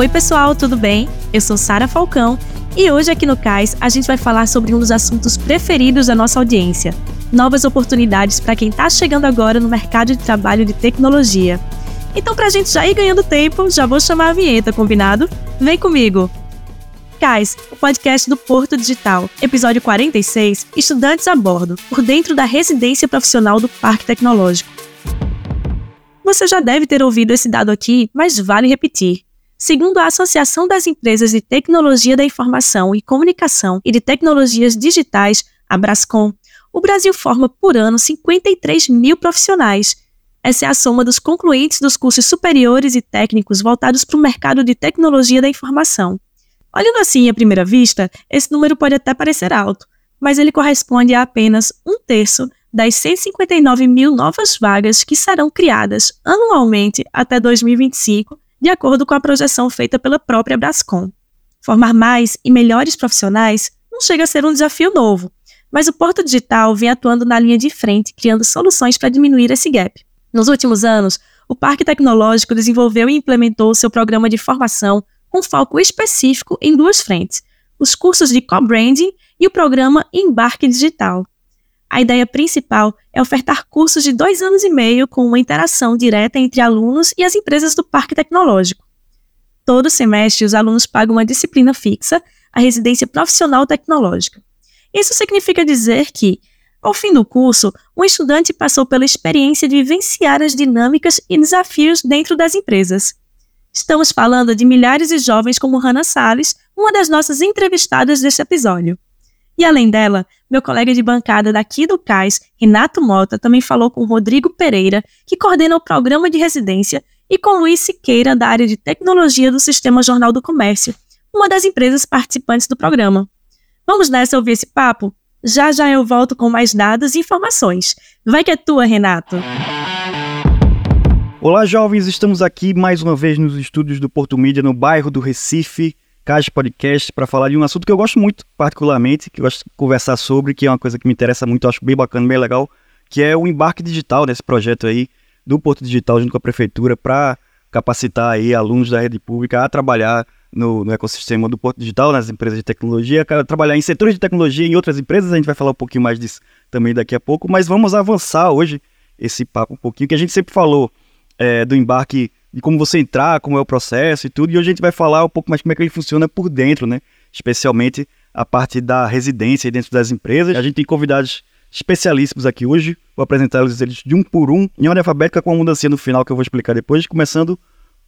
Oi, pessoal, tudo bem? Eu sou Sara Falcão e hoje aqui no CAIS a gente vai falar sobre um dos assuntos preferidos da nossa audiência: novas oportunidades para quem está chegando agora no mercado de trabalho de tecnologia. Então, para a gente já ir ganhando tempo, já vou chamar a vinheta, combinado? Vem comigo! CAIS, o podcast do Porto Digital, episódio 46, Estudantes a Bordo, por dentro da residência profissional do Parque Tecnológico. Você já deve ter ouvido esse dado aqui, mas vale repetir. Segundo a Associação das Empresas de Tecnologia da Informação e Comunicação e de Tecnologias Digitais, a Brascom, o Brasil forma por ano 53 mil profissionais. Essa é a soma dos concluintes dos cursos superiores e técnicos voltados para o mercado de tecnologia da informação. Olhando assim à primeira vista, esse número pode até parecer alto, mas ele corresponde a apenas um terço das 159 mil novas vagas que serão criadas anualmente até 2025 de acordo com a projeção feita pela própria Brascom. Formar mais e melhores profissionais não chega a ser um desafio novo, mas o Porto Digital vem atuando na linha de frente, criando soluções para diminuir esse gap. Nos últimos anos, o Parque Tecnológico desenvolveu e implementou seu programa de formação com foco específico em duas frentes: os cursos de co-branding e o programa Embarque Digital. A ideia principal é ofertar cursos de dois anos e meio com uma interação direta entre alunos e as empresas do parque tecnológico. Todo semestre, os alunos pagam uma disciplina fixa, a residência profissional tecnológica. Isso significa dizer que, ao fim do curso, um estudante passou pela experiência de vivenciar as dinâmicas e desafios dentro das empresas. Estamos falando de milhares de jovens como Hannah Salles, uma das nossas entrevistadas deste episódio. E além dela, meu colega de bancada daqui do CAIS, Renato Mota, também falou com Rodrigo Pereira, que coordena o programa de residência, e com Luiz Siqueira, da área de tecnologia do Sistema Jornal do Comércio, uma das empresas participantes do programa. Vamos nessa ouvir esse papo? Já já eu volto com mais dados e informações. Vai que é tua, Renato! Olá, jovens! Estamos aqui mais uma vez nos estúdios do Porto Mídia, no bairro do Recife, Caixa Podcast para falar de um assunto que eu gosto muito, particularmente, que eu gosto de conversar sobre, que é uma coisa que me interessa muito, acho bem bacana, bem legal, que é o embarque digital nesse projeto aí do Porto Digital junto com a prefeitura para capacitar aí alunos da rede pública a trabalhar no, no, ecossistema do Porto Digital, nas empresas de tecnologia, trabalhar em setores de tecnologia em outras empresas, a gente vai falar um pouquinho mais disso também daqui a pouco, mas vamos avançar hoje esse papo um pouquinho, que a gente sempre falou é, do embarque de como você entrar, como é o processo e tudo. E hoje a gente vai falar um pouco mais como é que ele funciona por dentro, né? Especialmente a parte da residência dentro das empresas. A gente tem convidados especialíssimos aqui hoje. Vou apresentá-los eles de um por um, em ordem alfabética, com uma mudança no final que eu vou explicar depois. Começando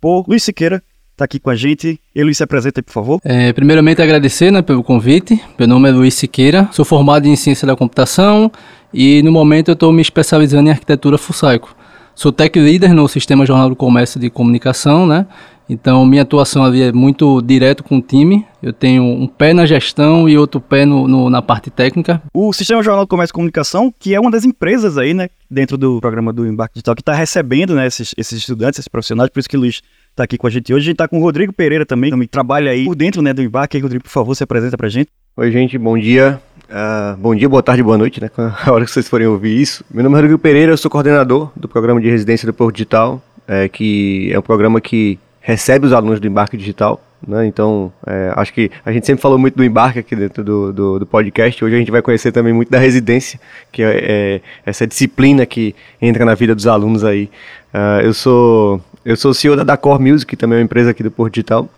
por Luiz Siqueira, está aqui com a gente. E Luiz, se apresenta por favor. É, primeiramente, agradecer né, pelo convite. Meu nome é Luiz Siqueira, sou formado em Ciência da Computação e no momento eu estou me especializando em Arquitetura Fusaico. Sou tech leader no Sistema Jornal do Comércio de Comunicação, né? Então, minha atuação ali é muito direto com o time. Eu tenho um pé na gestão e outro pé no, no, na parte técnica. O Sistema Jornal do Comércio e Comunicação, que é uma das empresas aí, né, dentro do programa do Embarque Digital, que está recebendo, né, esses, esses estudantes, esses profissionais, por isso que Luiz está aqui com a gente hoje. A gente está com o Rodrigo Pereira também, que trabalha aí por dentro, né, do Embarque. Rodrigo, por favor, se apresenta para a gente. Oi, gente, bom dia. Uh, bom dia, boa tarde, boa noite, né? A hora que vocês forem ouvir isso. Meu nome é Rodrigo Pereira, eu sou coordenador do programa de residência do Porto Digital, é, que é um programa que recebe os alunos do embarque digital. Né? Então, é, acho que a gente sempre falou muito do embarque aqui dentro do, do, do, podcast. Hoje a gente vai conhecer também muito da residência, que é, é essa disciplina que entra na vida dos alunos aí. Uh, eu sou eu sou CEO da Dacor Music, que também é uma empresa aqui do Porto Digital.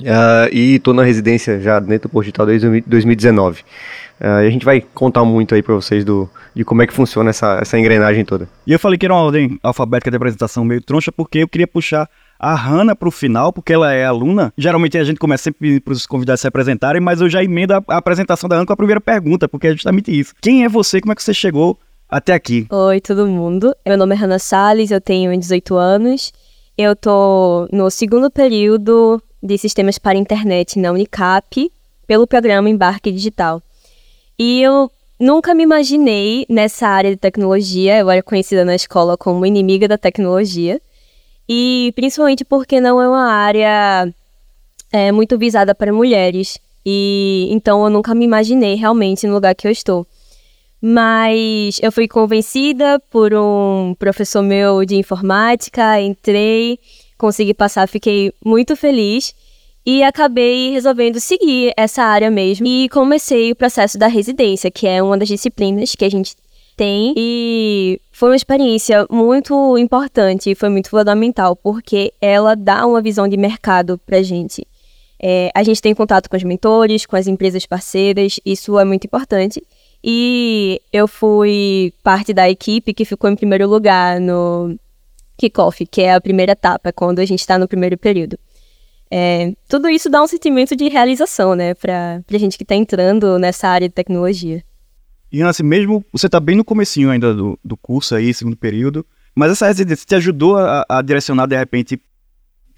Uh, e estou na residência já dentro do Porto Digital desde 2019. Uh, e a gente vai contar muito aí para vocês do, de como é que funciona essa, essa engrenagem toda. E eu falei que era uma ordem alfabética de apresentação meio troncha, porque eu queria puxar a Hanna para o final, porque ela é aluna. Geralmente a gente começa sempre para os convidados se apresentarem, mas eu já emendo a, a apresentação da Hanna com a primeira pergunta, porque é justamente isso. Quem é você? Como é que você chegou até aqui? Oi, todo mundo. Meu nome é Hanna Salles, eu tenho 18 anos. Eu tô no segundo período de Sistemas para Internet na Unicap, pelo programa Embarque Digital. E eu nunca me imaginei nessa área de tecnologia. Eu era conhecida na escola como inimiga da tecnologia. E principalmente porque não é uma área é, muito visada para mulheres. E então eu nunca me imaginei realmente no lugar que eu estou. Mas eu fui convencida por um professor meu de informática, entrei, consegui passar, fiquei muito feliz. E acabei resolvendo seguir essa área mesmo e comecei o processo da residência, que é uma das disciplinas que a gente tem e foi uma experiência muito importante foi muito fundamental porque ela dá uma visão de mercado pra gente. É, a gente tem contato com os mentores, com as empresas parceiras, isso é muito importante. E eu fui parte da equipe que ficou em primeiro lugar no kickoff, que é a primeira etapa, quando a gente está no primeiro período. É, tudo isso dá um sentimento de realização, né, para a gente que está entrando nessa área de tecnologia. E assim, mesmo você está bem no comecinho ainda do, do curso aí, segundo período, mas essa residência te ajudou a, a direcionar de repente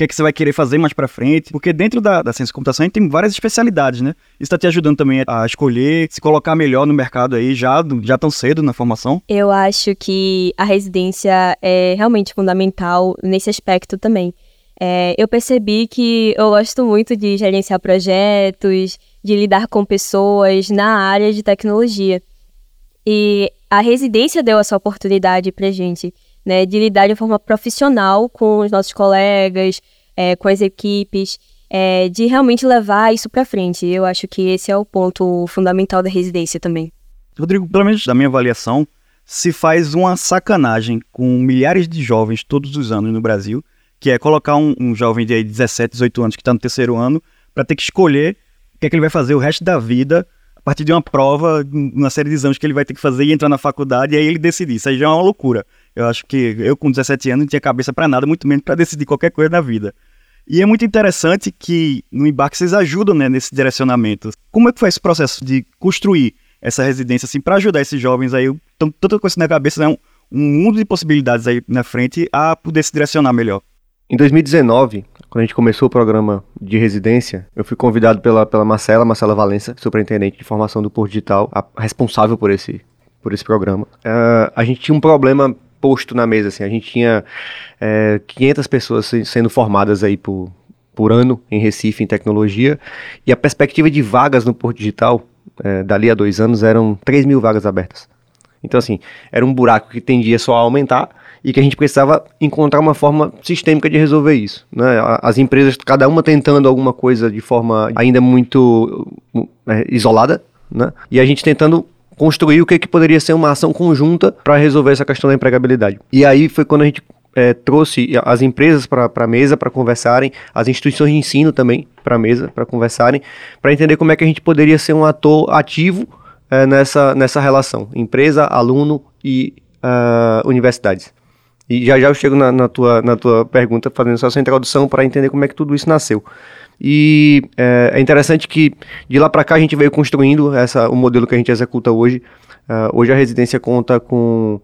que, é que você vai querer fazer mais para frente? Porque dentro da, da ciência da computação a gente tem várias especialidades, né? Isso está te ajudando também a escolher, se colocar melhor no mercado aí já, já tão cedo na formação? Eu acho que a residência é realmente fundamental nesse aspecto também. É, eu percebi que eu gosto muito de gerenciar projetos, de lidar com pessoas na área de tecnologia. E a residência deu essa oportunidade pra gente, né, de lidar de forma profissional com os nossos colegas, é, com as equipes, é, de realmente levar isso para frente. Eu acho que esse é o ponto fundamental da residência também. Rodrigo, pelo menos da minha avaliação, se faz uma sacanagem com milhares de jovens todos os anos no Brasil, que é colocar um, um jovem de 17, 18 anos que está no terceiro ano para ter que escolher o que é que ele vai fazer o resto da vida a partir de uma prova, uma série de exames que ele vai ter que fazer e entrar na faculdade, e aí ele decidir. Isso aí já é uma loucura. Eu acho que eu, com 17 anos, não tinha cabeça para nada, muito menos para decidir qualquer coisa na vida. E é muito interessante que no embarque vocês ajudam né, nesse direcionamento. Como é que foi esse processo de construir essa residência assim para ajudar esses jovens aí, tanta coisa na cabeça, né, um, um mundo de possibilidades aí na frente a poder se direcionar melhor? Em 2019, quando a gente começou o programa de residência, eu fui convidado pela, pela Marcela, Marcela Valença, superintendente de formação do Porto Digital, a, responsável por esse, por esse programa. Uh, a gente tinha um problema posto na mesa, assim, a gente tinha é, 500 pessoas sendo formadas aí por, por ano em Recife, em tecnologia, e a perspectiva de vagas no Porto Digital, é, dali a dois anos, eram 3 mil vagas abertas. Então, assim, era um buraco que tendia só a aumentar, e que a gente precisava encontrar uma forma sistêmica de resolver isso. Né? As empresas, cada uma tentando alguma coisa de forma ainda muito é, isolada, né? e a gente tentando construir o que, que poderia ser uma ação conjunta para resolver essa questão da empregabilidade. E aí foi quando a gente é, trouxe as empresas para a mesa para conversarem, as instituições de ensino também para a mesa para conversarem, para entender como é que a gente poderia ser um ator ativo é, nessa, nessa relação, empresa, aluno e uh, universidades. E já já eu chego na, na, tua, na tua pergunta, fazendo essa introdução para entender como é que tudo isso nasceu. E é, é interessante que de lá para cá a gente veio construindo essa, o modelo que a gente executa hoje. Uh, hoje a residência conta com,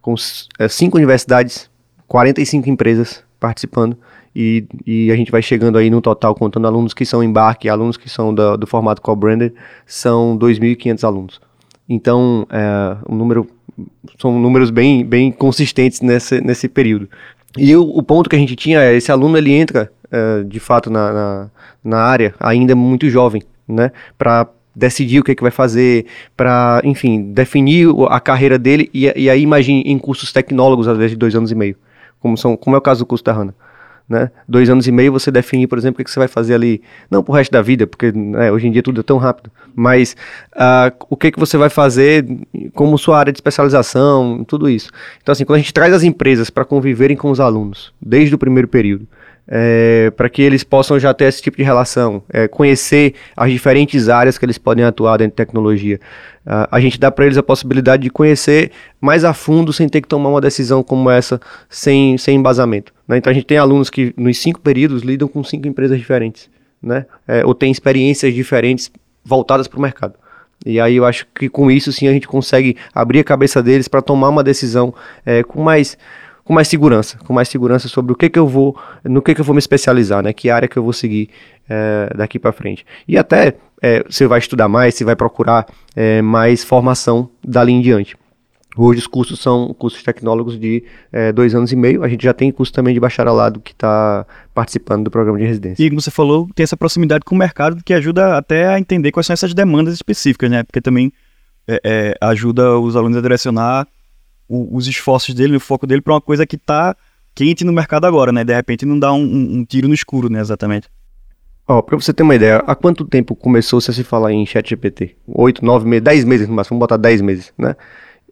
com é, cinco universidades, 45 empresas participando. E, e, a gente vai chegando aí no total, contando alunos que são embarque, alunos que são do, do formato co-branded, são 2.500 alunos. Então, é, um número são números bem, bem consistentes nesse, nesse período. E o, o ponto que a gente tinha é, esse aluno ele entra, é, de fato, na, na, na, área ainda muito jovem, né, para decidir o que, é que vai fazer, para, enfim, definir a carreira dele, e, e aí imagine em cursos tecnólogos, às vezes, de dois anos e meio, como, são, como é o caso do curso da HANA né? Dois anos e meio você define, por exemplo, o que você vai fazer ali, não pro resto da vida, porque né, hoje em dia tudo é tão rápido, mas uh, o que, que você vai fazer como sua área de especialização, tudo isso. Então, assim, quando a gente traz as empresas para conviverem com os alunos, desde o primeiro período, é, para que eles possam já ter esse tipo de relação, é, conhecer as diferentes áreas que eles podem atuar dentro de tecnologia. Uh, a gente dá para eles a possibilidade de conhecer mais a fundo sem ter que tomar uma decisão como essa sem, sem embasamento. Né? Então a gente tem alunos que nos cinco períodos lidam com cinco empresas diferentes, né? É, ou têm experiências diferentes voltadas para o mercado. E aí eu acho que com isso sim a gente consegue abrir a cabeça deles para tomar uma decisão é, com mais com mais segurança, com mais segurança sobre o que que eu vou, no que que eu vou me especializar, né? Que área que eu vou seguir é, daqui para frente. E até é, você vai estudar mais, você vai procurar é, mais formação dali em diante. Hoje os cursos são cursos tecnólogos de é, dois anos e meio. A gente já tem curso também de bacharelado que está participando do programa de residência. E como você falou, tem essa proximidade com o mercado que ajuda até a entender quais são essas demandas específicas, né? Porque também é, é, ajuda os alunos a direcionar o, os esforços dele, o foco dele para uma coisa que está quente no mercado agora, né? De repente não dá um, um, tiro no escuro, né? Exatamente. Ó, pra você ter uma ideia, há quanto tempo começou-se a se falar em chat GPT? Oito, nove meses, dez meses no máximo, vamos botar dez meses, né?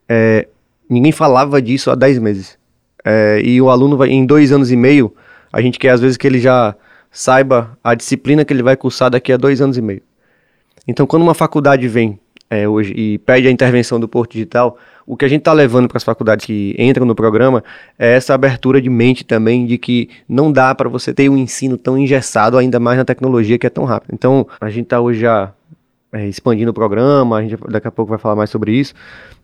É, ninguém falava disso há dez meses. É, e o aluno vai, em dois anos e meio, a gente quer às vezes que ele já saiba a disciplina que ele vai cursar daqui a dois anos e meio. Então, quando uma faculdade vem é, hoje e pede a intervenção do Porto Digital, o que a gente está levando para as faculdades que entram no programa é essa abertura de mente também de que não dá para você ter um ensino tão engessado, ainda mais na tecnologia que é tão rápido. Então, a gente está hoje já é, expandindo o programa, a gente daqui a pouco vai falar mais sobre isso,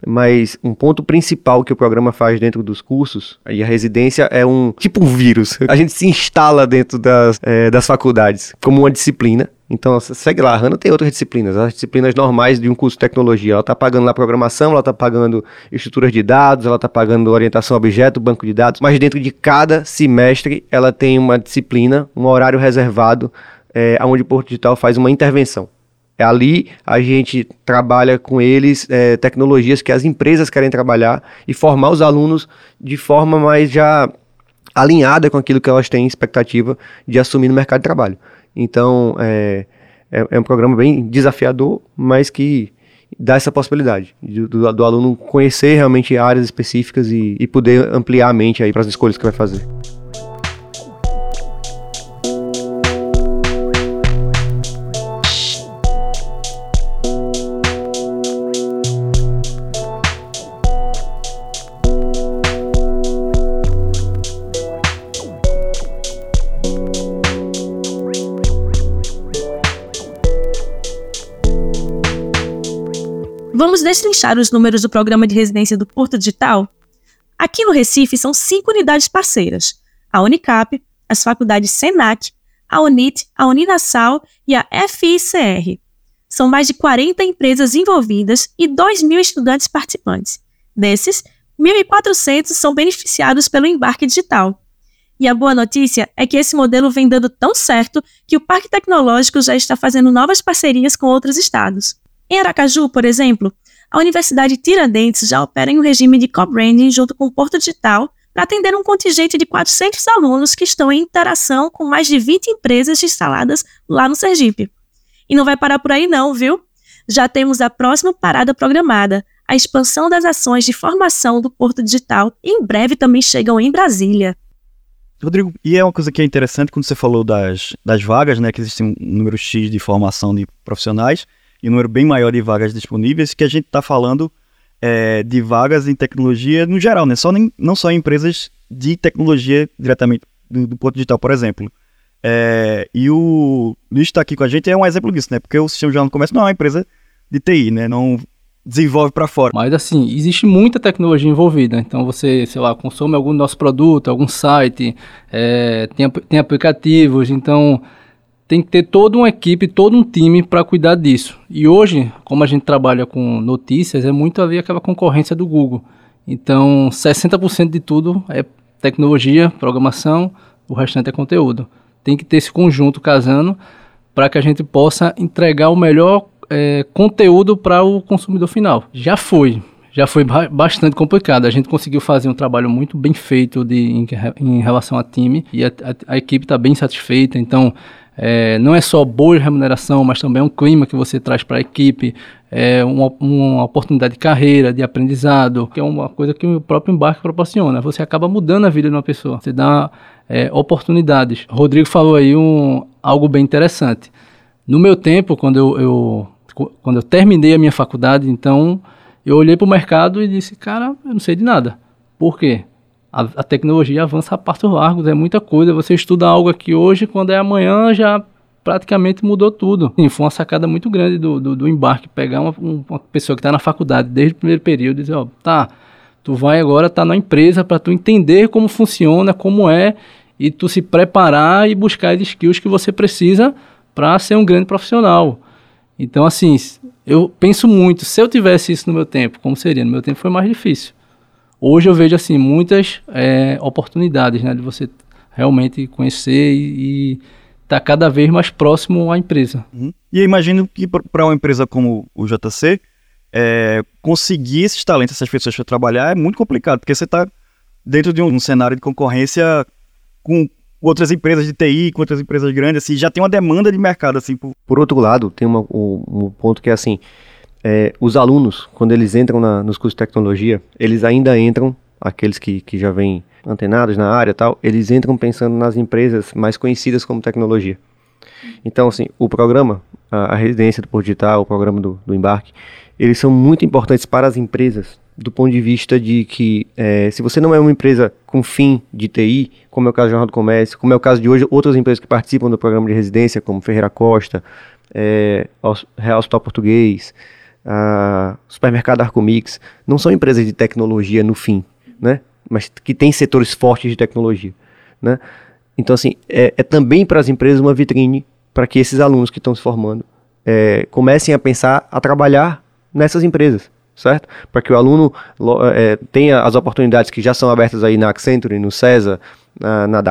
mas um ponto principal que o programa faz dentro dos cursos, e a residência é um tipo um vírus, a gente se instala dentro das, é, das faculdades como uma disciplina, então, segue lá, a Hanna tem outras disciplinas, as disciplinas normais de um curso de tecnologia. Ela está pagando lá programação, ela está pagando estruturas de dados, ela está pagando orientação a objeto, banco de dados, mas dentro de cada semestre ela tem uma disciplina, um horário reservado, é, onde o Porto Digital faz uma intervenção. É ali a gente trabalha com eles é, tecnologias que as empresas querem trabalhar e formar os alunos de forma mais já alinhada com aquilo que elas têm expectativa de assumir no mercado de trabalho. Então, é, é, é um programa bem desafiador, mas que dá essa possibilidade do, do, do aluno conhecer realmente áreas específicas e, e poder ampliar a mente aí para as escolhas que vai fazer. Vamos destrinchar os números do programa de residência do Porto Digital? Aqui no Recife são cinco unidades parceiras: a Unicap, as faculdades SENAC, a UNIT, a Uninasal e a FICR. São mais de 40 empresas envolvidas e 2 mil estudantes participantes. Desses, 1.400 são beneficiados pelo embarque digital. E a boa notícia é que esse modelo vem dando tão certo que o Parque Tecnológico já está fazendo novas parcerias com outros estados. Em Aracaju, por exemplo, a Universidade Tiradentes já opera em um regime de co-branding junto com o Porto Digital para atender um contingente de 400 alunos que estão em interação com mais de 20 empresas instaladas lá no Sergipe. E não vai parar por aí não, viu? Já temos a próxima parada programada, a expansão das ações de formação do Porto Digital e em breve também chegam em Brasília. Rodrigo, e é uma coisa que é interessante quando você falou das, das vagas, né, que existe um número X de formação de profissionais, e um número bem maior de vagas disponíveis, que a gente está falando é, de vagas em tecnologia no geral, né? Só nem, não só em empresas de tecnologia diretamente do, do ponto digital, por exemplo. É, e o Luiz está aqui com a gente é um exemplo disso, né? Porque o Sistema Jornal do Comércio não é uma empresa de TI, né? Não desenvolve para fora. Mas assim, existe muita tecnologia envolvida. Então você, sei lá, consome algum nosso produto, algum site, é, tem, tem aplicativos, então tem que ter toda uma equipe, todo um time para cuidar disso. E hoje, como a gente trabalha com notícias, é muito ali aquela concorrência do Google. Então, 60% de tudo é tecnologia, programação, o restante é conteúdo. Tem que ter esse conjunto casando para que a gente possa entregar o melhor é, conteúdo para o consumidor final. Já foi, já foi bastante complicado. A gente conseguiu fazer um trabalho muito bem feito de, em, em relação a time e a, a, a equipe está bem satisfeita. Então, é, não é só boa remuneração, mas também um clima que você traz para a equipe, é uma, uma, oportunidade de carreira, de aprendizado, que é uma coisa que o próprio embarque proporciona. Você acaba mudando a vida de uma pessoa, você dá é, oportunidades. Rodrigo falou aí um, algo bem interessante. No meu tempo, quando eu, eu quando eu terminei a minha faculdade, então eu olhei para o mercado e disse, cara, eu não sei de nada. Por quê? A, a, tecnologia avança a passos largos, é muita coisa. Você estuda algo aqui hoje, quando é amanhã já praticamente mudou tudo. Sim, foi uma sacada muito grande do, do, do embarque, pegar uma, uma pessoa que está na faculdade desde o primeiro período e dizer, ó, tá, tu vai agora estar tá na empresa para tu entender como funciona, como é, e tu se preparar e buscar as skills que você precisa para ser um grande profissional. Então, assim, eu penso muito, se eu tivesse isso no meu tempo, como seria? No meu tempo foi mais difícil. Hoje eu vejo assim muitas é, oportunidades, né, de você realmente conhecer e estar tá cada vez mais próximo à empresa. Uhum. E eu imagino que para uma empresa como o JC, é, conseguir esses talentos, essas pessoas para trabalhar é muito complicado, porque você está dentro de um, um, cenário de concorrência com outras empresas de TI, com outras empresas grandes, assim, já tem uma demanda de mercado, assim. Por, por outro lado, tem uma, um, um ponto que é assim, é, os alunos, quando eles entram na, nos cursos de tecnologia, eles ainda entram, aqueles que, que já vêm antenados na área tal, eles entram pensando nas empresas mais conhecidas como tecnologia. Então, assim, o programa, a, a residência do Porto Digital, o programa do, do embarque, eles são muito importantes para as empresas do ponto de vista de que é, se você não é uma empresa com fim de TI, como é o caso do Jornal do Comércio, como é o caso de hoje outras empresas que participam do programa de residência, como Ferreira Costa, é, Real Hospital Português, a Supermercado Arcomix, não são empresas de tecnologia no fim, né? mas que têm setores fortes de tecnologia. Né? Então, assim, é, é também para as empresas uma vitrine para que esses alunos que estão se formando é, comecem a pensar a trabalhar nessas empresas certo? Para que o aluno é, tenha as oportunidades que já são abertas aí na Accenture, no CESA, na, na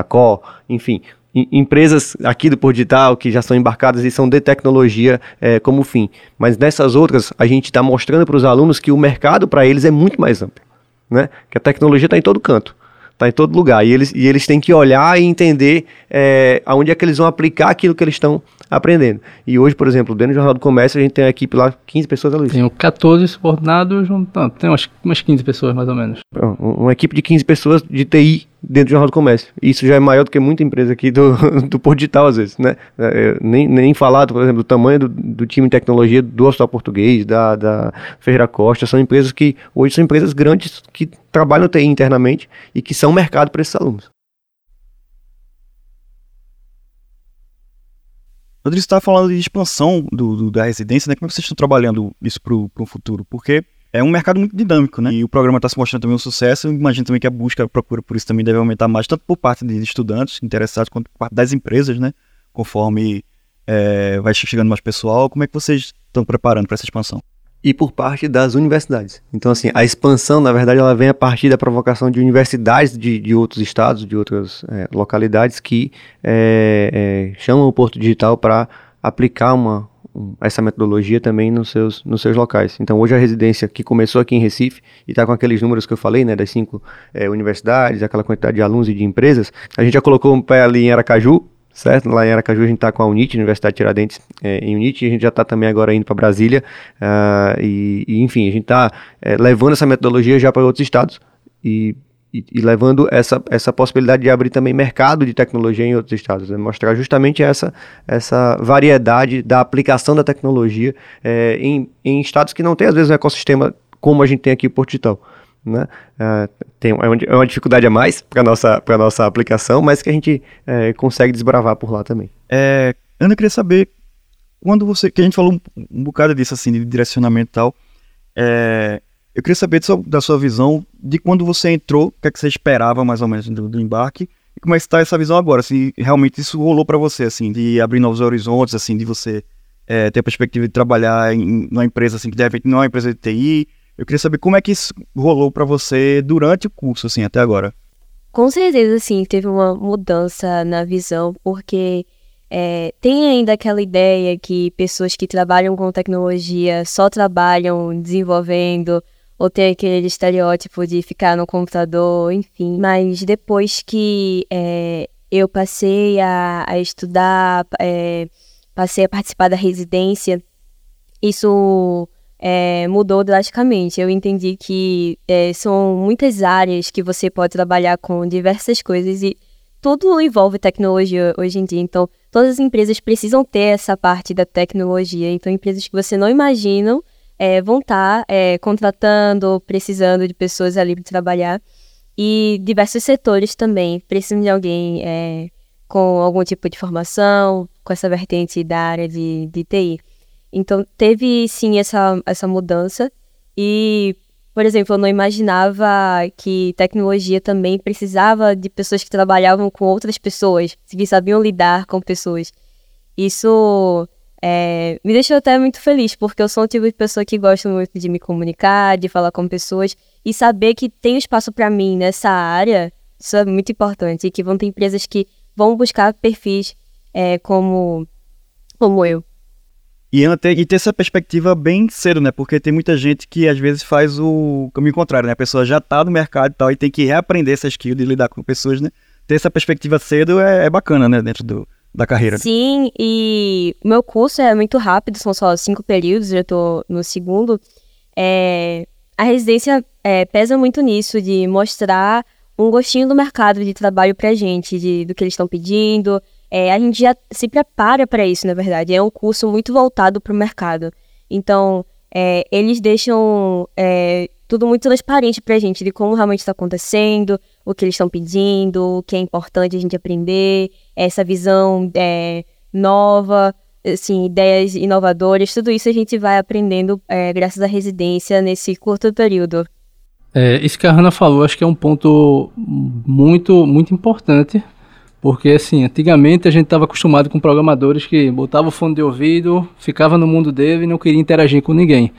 enfim, empresas aqui do Por Digital que já são embarcadas e são de tecnologia é, como fim. Mas nessas outras, a gente está mostrando para os alunos que o mercado para eles é muito mais amplo, né? Que a tecnologia está em todo canto está em todo lugar. E eles, e eles têm que olhar e entender é, aonde é que eles vão aplicar aquilo que eles estão aprendendo. E hoje, por exemplo, dentro do Jornal do Comércio, a gente tem a equipe lá, 15 pessoas, Luiz? Tenho 14 subordinados, não, tem umas, umas 15 pessoas mais ou menos. Uma equipe de 15 pessoas de TI dentro do Jornal do Comércio. Isso já é maior do que muita empresa aqui do, do Porto Digital, às vezes, né? É, nem, nem falar, por exemplo, do tamanho do, do time de tecnologia do Hospital Português, da, da Ferreira Costa, são empresas que, hoje são empresas grandes que trabalham TI internamente e que são mercado para esses alunos. Rodrigo, você estava falando de expansão do, do, da residência, né? Como é que vocês estão trabalhando isso para o futuro? Porque é um mercado muito dinâmico, né? E o programa está se mostrando também um sucesso. Eu imagino também que a busca, a procura por isso também deve aumentar mais, tanto por parte de estudantes interessados, quanto por parte das empresas, né? Conforme é, vai chegando mais pessoal. Como é que vocês estão preparando para essa expansão? E por parte das universidades. Então, assim, a expansão, na verdade, ela vem a partir da provocação de universidades de, de outros estados, de outras é, localidades que é, é, chamam o Porto Digital para aplicar uma, essa metodologia também nos seus, nos seus locais. Então, hoje a residência que começou aqui em Recife e está com aqueles números que eu falei, né, das cinco é, universidades, aquela quantidade de alunos e de empresas, a gente já colocou um pé ali em Aracaju, certo? Lá em Aracaju a gente está com a UNIT, Universidade de Tiradentes é, em UNIT, e a gente já está também agora indo para Brasília, uh, e, e, enfim, a gente está é, levando essa metodologia já para outros estados e e, e, levando essa, essa possibilidade de abrir também mercado de tecnologia em outros estados, né? mostrar justamente essa, essa variedade da aplicação da tecnologia é, em, em estados que não tem, às vezes, um ecossistema como a gente tem aqui em Porto. Né? É, tem, é, uma, é uma dificuldade a mais para a nossa, nossa aplicação, mas que a gente é, consegue desbravar por lá também. É, Ana, eu queria saber, quando você, que a gente falou um, um bocado disso, assim, de direcionamento e tal, é, eu queria saber da sua visão de quando você entrou, o que, é que você esperava mais ou menos do, do embarque e como é está essa visão agora, se realmente isso rolou para você, assim, de abrir novos horizontes, assim, de você é, ter a perspectiva de trabalhar em uma empresa assim que de repente não é uma empresa de TI. Eu queria saber como é que isso rolou para você durante o curso, assim, até agora. Com certeza, sim, teve uma mudança na visão, porque é, tem ainda aquela ideia que pessoas que trabalham com tecnologia só trabalham desenvolvendo ou tem aquele estereótipo de ficar no computador, enfim. Mas depois que é, eu passei a, a estudar, é, passei a participar da residência, isso é, mudou drasticamente. Eu entendi que é, são muitas áreas que você pode trabalhar com diversas coisas e tudo envolve tecnologia hoje em dia. Então, todas as empresas precisam ter essa parte da tecnologia. Então, empresas que você não imagina é, vão estar tá, é, contratando, precisando de pessoas ali para trabalhar. E diversos setores também precisam de alguém é, com algum tipo de formação, com essa vertente da área de, de TI. Então, teve sim essa, essa mudança. E, por exemplo, eu não imaginava que tecnologia também precisava de pessoas que trabalhavam com outras pessoas, que sabiam lidar com pessoas. Isso é, me deixou até muito feliz, porque eu sou um tipo de pessoa que gosta muito de me comunicar, de falar com pessoas e saber que tem espaço para mim nessa área, isso é muito importante. E que vão ter empresas que vão buscar perfis é, como, como eu. E, ter, e ter essa perspectiva bem cedo, né? Porque tem muita gente que às vezes faz o caminho contrário, né? A pessoa já tá no mercado e tal, e tem que reaprender essa skill de lidar com pessoas, né? ter essa perspectiva cedo é, é bacana, né, dentro do, da carreira. Sim, e o meu curso é muito rápido, são só cinco períodos, já estou no segundo. É, a residência é, pesa muito nisso, de mostrar um gostinho do mercado de trabalho pra gente, de, do que eles estão pedindo. É, a gente já se prepara para isso, na verdade. É um curso muito voltado para o mercado. Então, é, eles deixam é, tudo muito transparente para a gente de como realmente está acontecendo, o que eles estão pedindo, o que é importante a gente aprender, essa visão é, nova, assim, ideias inovadoras, tudo isso a gente vai aprendendo é, graças à residência nesse curto período. É, isso que a Hanna falou, acho que é um ponto muito, muito importante, porque assim, antigamente a gente estava acostumado com programadores que botavam o fone de ouvido, ficava no mundo dele e não queria interagir com ninguém.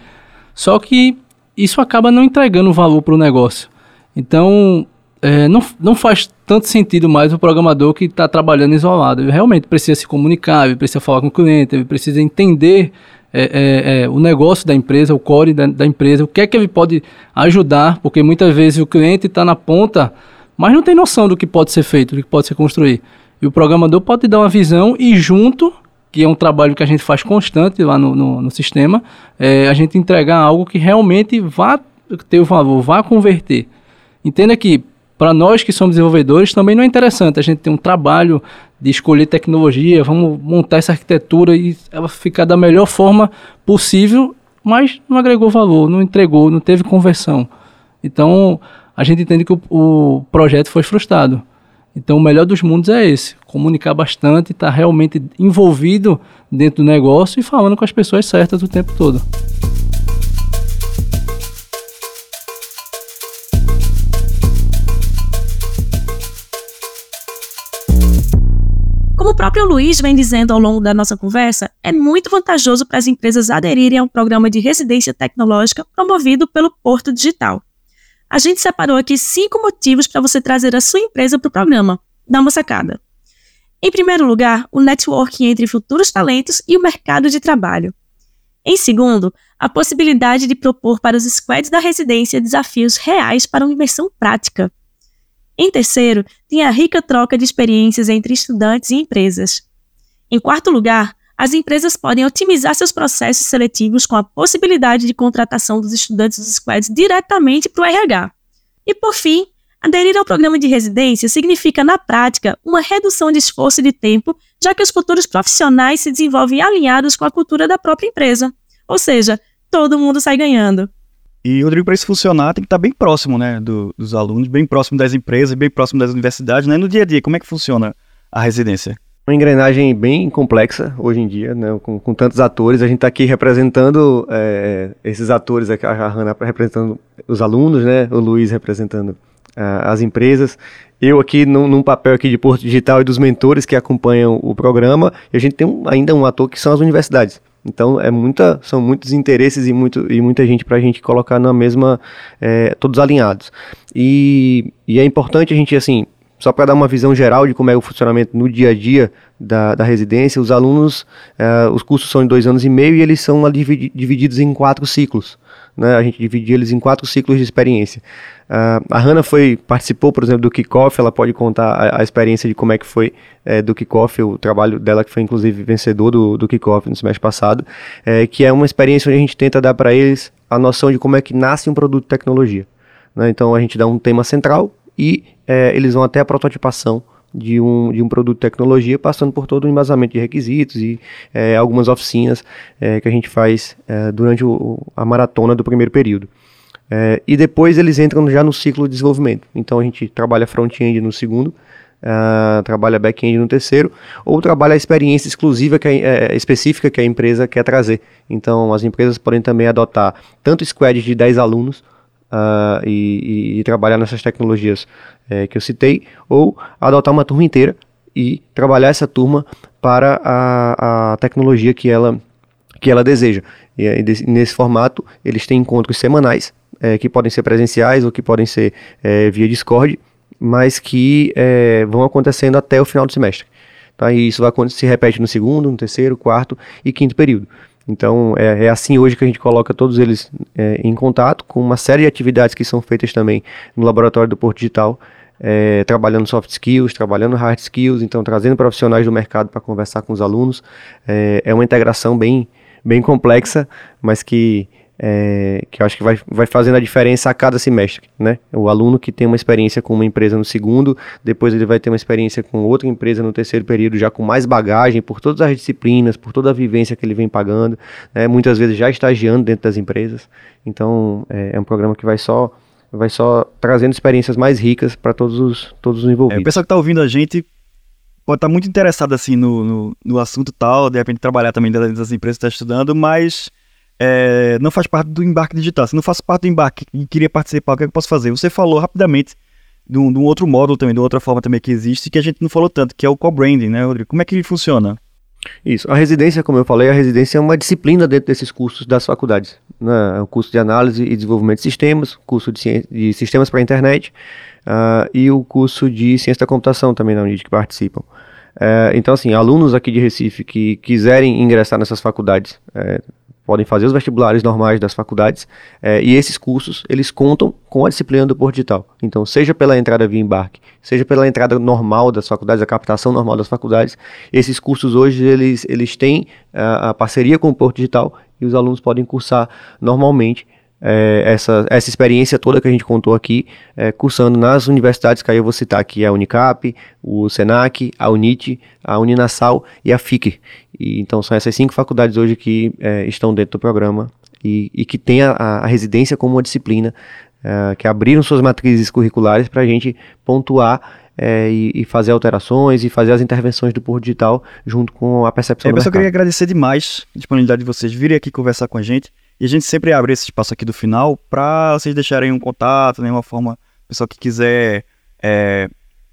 Só que isso acaba não entregando valor para o negócio. Então, é, não, não faz tanto sentido mais o programador que está trabalhando isolado. Ele realmente precisa se comunicar, ele precisa falar com o cliente, ele precisa entender é, é, é, o negócio da empresa, o core da, da, empresa, o que é que ele pode ajudar, porque muitas vezes o cliente está na ponta, mas não tem noção do que pode ser feito, do que pode ser construído. E o programador pode dar uma visão e junto que é um trabalho que a gente faz constante lá no, no, no sistema, é a gente entregar algo que realmente vá ter o valor, vá converter. Entenda que para nós que somos desenvolvedores também não é interessante a gente ter um trabalho de escolher tecnologia, vamos montar essa arquitetura e ela ficar da melhor forma possível, mas não agregou valor, não entregou, não teve conversão. Então a gente entende que o, o projeto foi frustrado. Então, o melhor dos mundos é esse: comunicar bastante, estar tá realmente envolvido dentro do negócio e falando com as pessoas certas o tempo todo. Como o próprio Luiz vem dizendo ao longo da nossa conversa, é muito vantajoso para as empresas aderirem a um programa de residência tecnológica promovido pelo Porto Digital. A gente separou aqui cinco motivos para você trazer a sua empresa para o programa. Dá uma sacada. Em primeiro lugar, o networking entre futuros talentos e o mercado de trabalho. Em segundo, a possibilidade de propor para os squads da residência desafios reais para uma imersão prática. Em terceiro, tem a rica troca de experiências entre estudantes e empresas. Em quarto lugar, as empresas podem otimizar seus processos seletivos com a possibilidade de contratação dos estudantes dos squads diretamente para o RH. E por fim, aderir ao programa de residência significa, na prática, uma redução de esforço e de tempo, já que os futuros profissionais se desenvolvem alinhados com a cultura da própria empresa. Ou seja, todo mundo sai ganhando. E, Rodrigo, para isso funcionar, tem que estar bem próximo né, do, dos alunos, bem próximo das empresas, bem próximo das universidades. Né? No dia a dia, como é que funciona a residência? uma engrenagem bem complexa hoje em dia, né, com, com tantos atores. A gente está aqui representando é, esses atores, a Hanna representando os alunos, né, o Luiz representando uh, as empresas. Eu aqui num, num, papel aqui de Porto Digital e dos mentores que acompanham o programa. E a gente tem um, ainda um ator que são as universidades. Então é muita, são muitos interesses e, muito, e muita gente para a gente colocar na mesma, é, todos alinhados. E, e é importante a gente assim só para dar uma visão geral de como é o funcionamento no dia a dia da, da residência, os alunos, eh, os cursos são de dois anos e meio e eles são divididos em quatro ciclos. Né? A gente divide eles em quatro ciclos de experiência. Uh, a Hanna foi, participou, por exemplo, do kickoff, ela pode contar a, a experiência de como é que foi é, do kickoff, o trabalho dela que foi inclusive vencedor do, do kickoff no semestre passado, é, que é uma experiência onde a gente tenta dar para eles a noção de como é que nasce um produto de tecnologia. Né? Então a gente dá um tema central, e é, eles vão até a prototipação de um, de um produto de tecnologia, passando por todo o embasamento de requisitos e é, algumas oficinas é, que a gente faz é, durante o, a maratona do primeiro período. E depois eles entram já no ciclo de desenvolvimento. Então a gente trabalha front-end no segundo, Uh, trabalha back-end no terceiro, ou trabalha a experiência exclusiva que é, específica que a empresa quer trazer. Então, as empresas podem também adotar tanto squads de 10 alunos, uh, e, e, trabalhar nessas tecnologias é, que eu citei, ou adotar uma turma inteira e trabalhar essa turma para a, a tecnologia que ela, que ela deseja. E, e nesse formato, eles têm encontros semanais, é, que podem ser presenciais ou que podem ser é, via Discord, mas que vão acontecendo até o final do semestre. Tá? E isso vai, se repete no segundo, no terceiro, quarto e quinto período. Então é, é, assim hoje que a gente coloca todos eles é, em contato com uma série de atividades que são feitas também no laboratório do Porto Digital é, trabalhando soft skills, trabalhando hard skills, então trazendo profissionais do mercado para conversar com os alunos. É, é uma integração bem, bem complexa, mas que é, que eu acho que vai, vai fazendo a diferença a cada semestre, né? O aluno que tem uma experiência com uma empresa no segundo, depois ele vai ter uma experiência com outra empresa no terceiro período, já com mais bagagem, por todas as disciplinas, por toda a vivência que ele vem pagando, né? muitas vezes já estagiando dentro das empresas. Então, é, é um programa que vai só vai só trazendo experiências mais ricas para todos os, todos os envolvidos. É, o pessoal que está ouvindo a gente pode estar tá muito interessado assim no, no, no, assunto tal, de repente trabalhar também dentro das empresas que está estudando, mas é, não faz parte do embarque digital. Se não faz parte do embarque e queria participar, o que, é que eu posso fazer? Você falou rapidamente de um, de um, outro módulo também, de outra forma também que existe, que a gente não falou tanto, que é o co-branding, né, Rodrigo? Como é que ele funciona? Isso. A residência, como eu falei, a residência é uma disciplina dentro desses cursos das faculdades. Né? É o curso de análise e desenvolvimento de sistemas, curso de, de sistemas para a internet uh, e o curso de ciência da computação também na Unid que participam. Uh, então, assim, alunos aqui de Recife que quiserem ingressar nessas faculdades, uh, podem fazer os vestibulares normais das faculdades é, e esses cursos eles contam com a disciplina do Porto Digital. Então, seja pela entrada via embarque, seja pela entrada normal das faculdades, a captação normal das faculdades, esses cursos hoje eles, eles têm a, a parceria com o Porto Digital e os alunos podem cursar normalmente é, essa, essa experiência toda que a gente contou aqui, é, cursando nas universidades que aí eu vou citar aqui, a Unicap, o Senac, a Unit, a Uninasal e a FIC. E, então são essas cinco faculdades hoje que é, estão dentro do programa e, e que têm a, a, residência como uma disciplina, é, que abriram suas matrizes curriculares para a gente pontuar é, e, e, fazer alterações e fazer as intervenções do Porto Digital junto com a percepção é, do Eu queria agradecer demais a disponibilidade de vocês virem aqui conversar com a gente. E a gente sempre abre esse espaço aqui do final para vocês deixarem um contato, né, uma forma, pessoal que quiser é,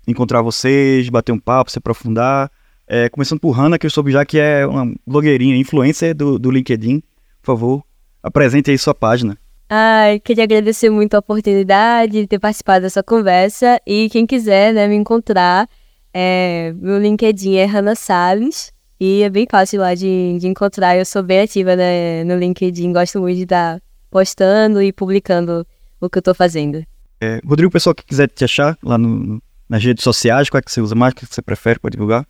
encontrar vocês, bater um papo, se aprofundar. É, começando por Hanna, que eu soube já que é uma blogueirinha, influencer do, do LinkedIn. Por favor, apresente aí sua página. Ai, queria agradecer muito a oportunidade de ter participado dessa conversa. E quem quiser né, me encontrar, é, meu LinkedIn é Hanna Salles. E é bem fácil lá de, de encontrar. Eu sou bem ativa né, no LinkedIn, gosto muito de estar postando e publicando o que eu estou fazendo. É, Rodrigo, o pessoal que quiser te achar lá no, nas redes sociais, qual é que você usa mais, o que você prefere para divulgar?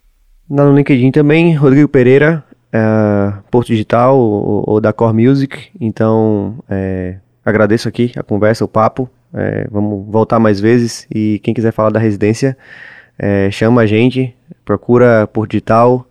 No LinkedIn também, Rodrigo Pereira, é, Porto Digital ou, ou, da Core Music. Então, é, agradeço aqui a conversa, o papo. É, vamos voltar mais vezes. E quem quiser falar da residência, é, chama a gente, procura por digital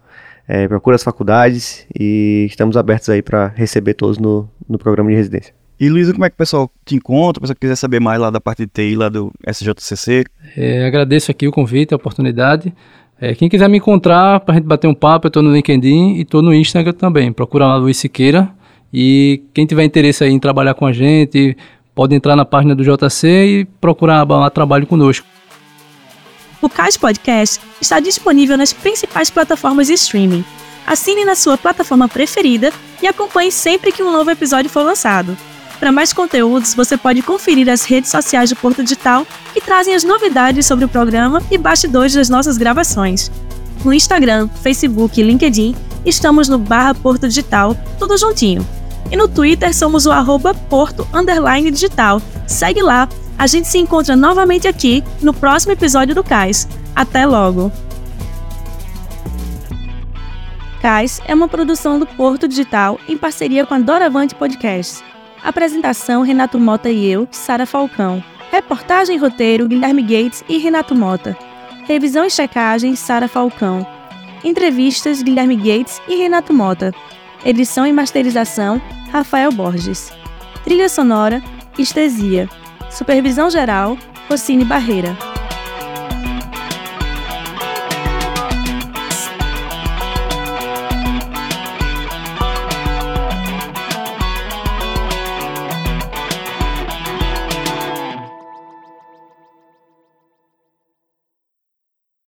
é, procura as faculdades e estamos abertos aí para receber todos no, no programa de residência. E Luísa, como é que o pessoal te encontra? O pessoal que quiser saber mais lá da parte de TI, lá do SJCC? É, agradeço aqui o convite, a oportunidade. É, quem quiser me encontrar para a gente bater um papo, eu estou no LinkedIn e estou no Instagram também. Procura lá Luiz Siqueira. E quem tiver interesse aí em trabalhar com a gente, pode entrar na página do JC e procurar lá trabalho conosco. O CAIS Podcast está disponível nas principais plataformas de streaming. Assine na sua plataforma preferida e acompanhe sempre que um novo episódio for lançado. Para mais conteúdos, você pode conferir as redes sociais do Porto Digital que trazem as novidades sobre o programa e bastidores das nossas gravações. No Instagram, Facebook e LinkedIn, estamos no barra Porto Digital, tudo juntinho. E no Twitter somos o arroba Porto Digital. Segue lá a gente se encontra novamente aqui no próximo episódio do CAIS. Até logo! CAIS é uma produção do Porto Digital em parceria com a Doravante Podcast. Apresentação: Renato Mota e eu, Sara Falcão. Reportagem e roteiro: Guilherme Gates e Renato Mota. Revisão e checagem: Sara Falcão. Entrevistas: Guilherme Gates e Renato Mota. Edição e masterização: Rafael Borges. Trilha sonora: Estesia. Supervisão geral, Rocine Barreira.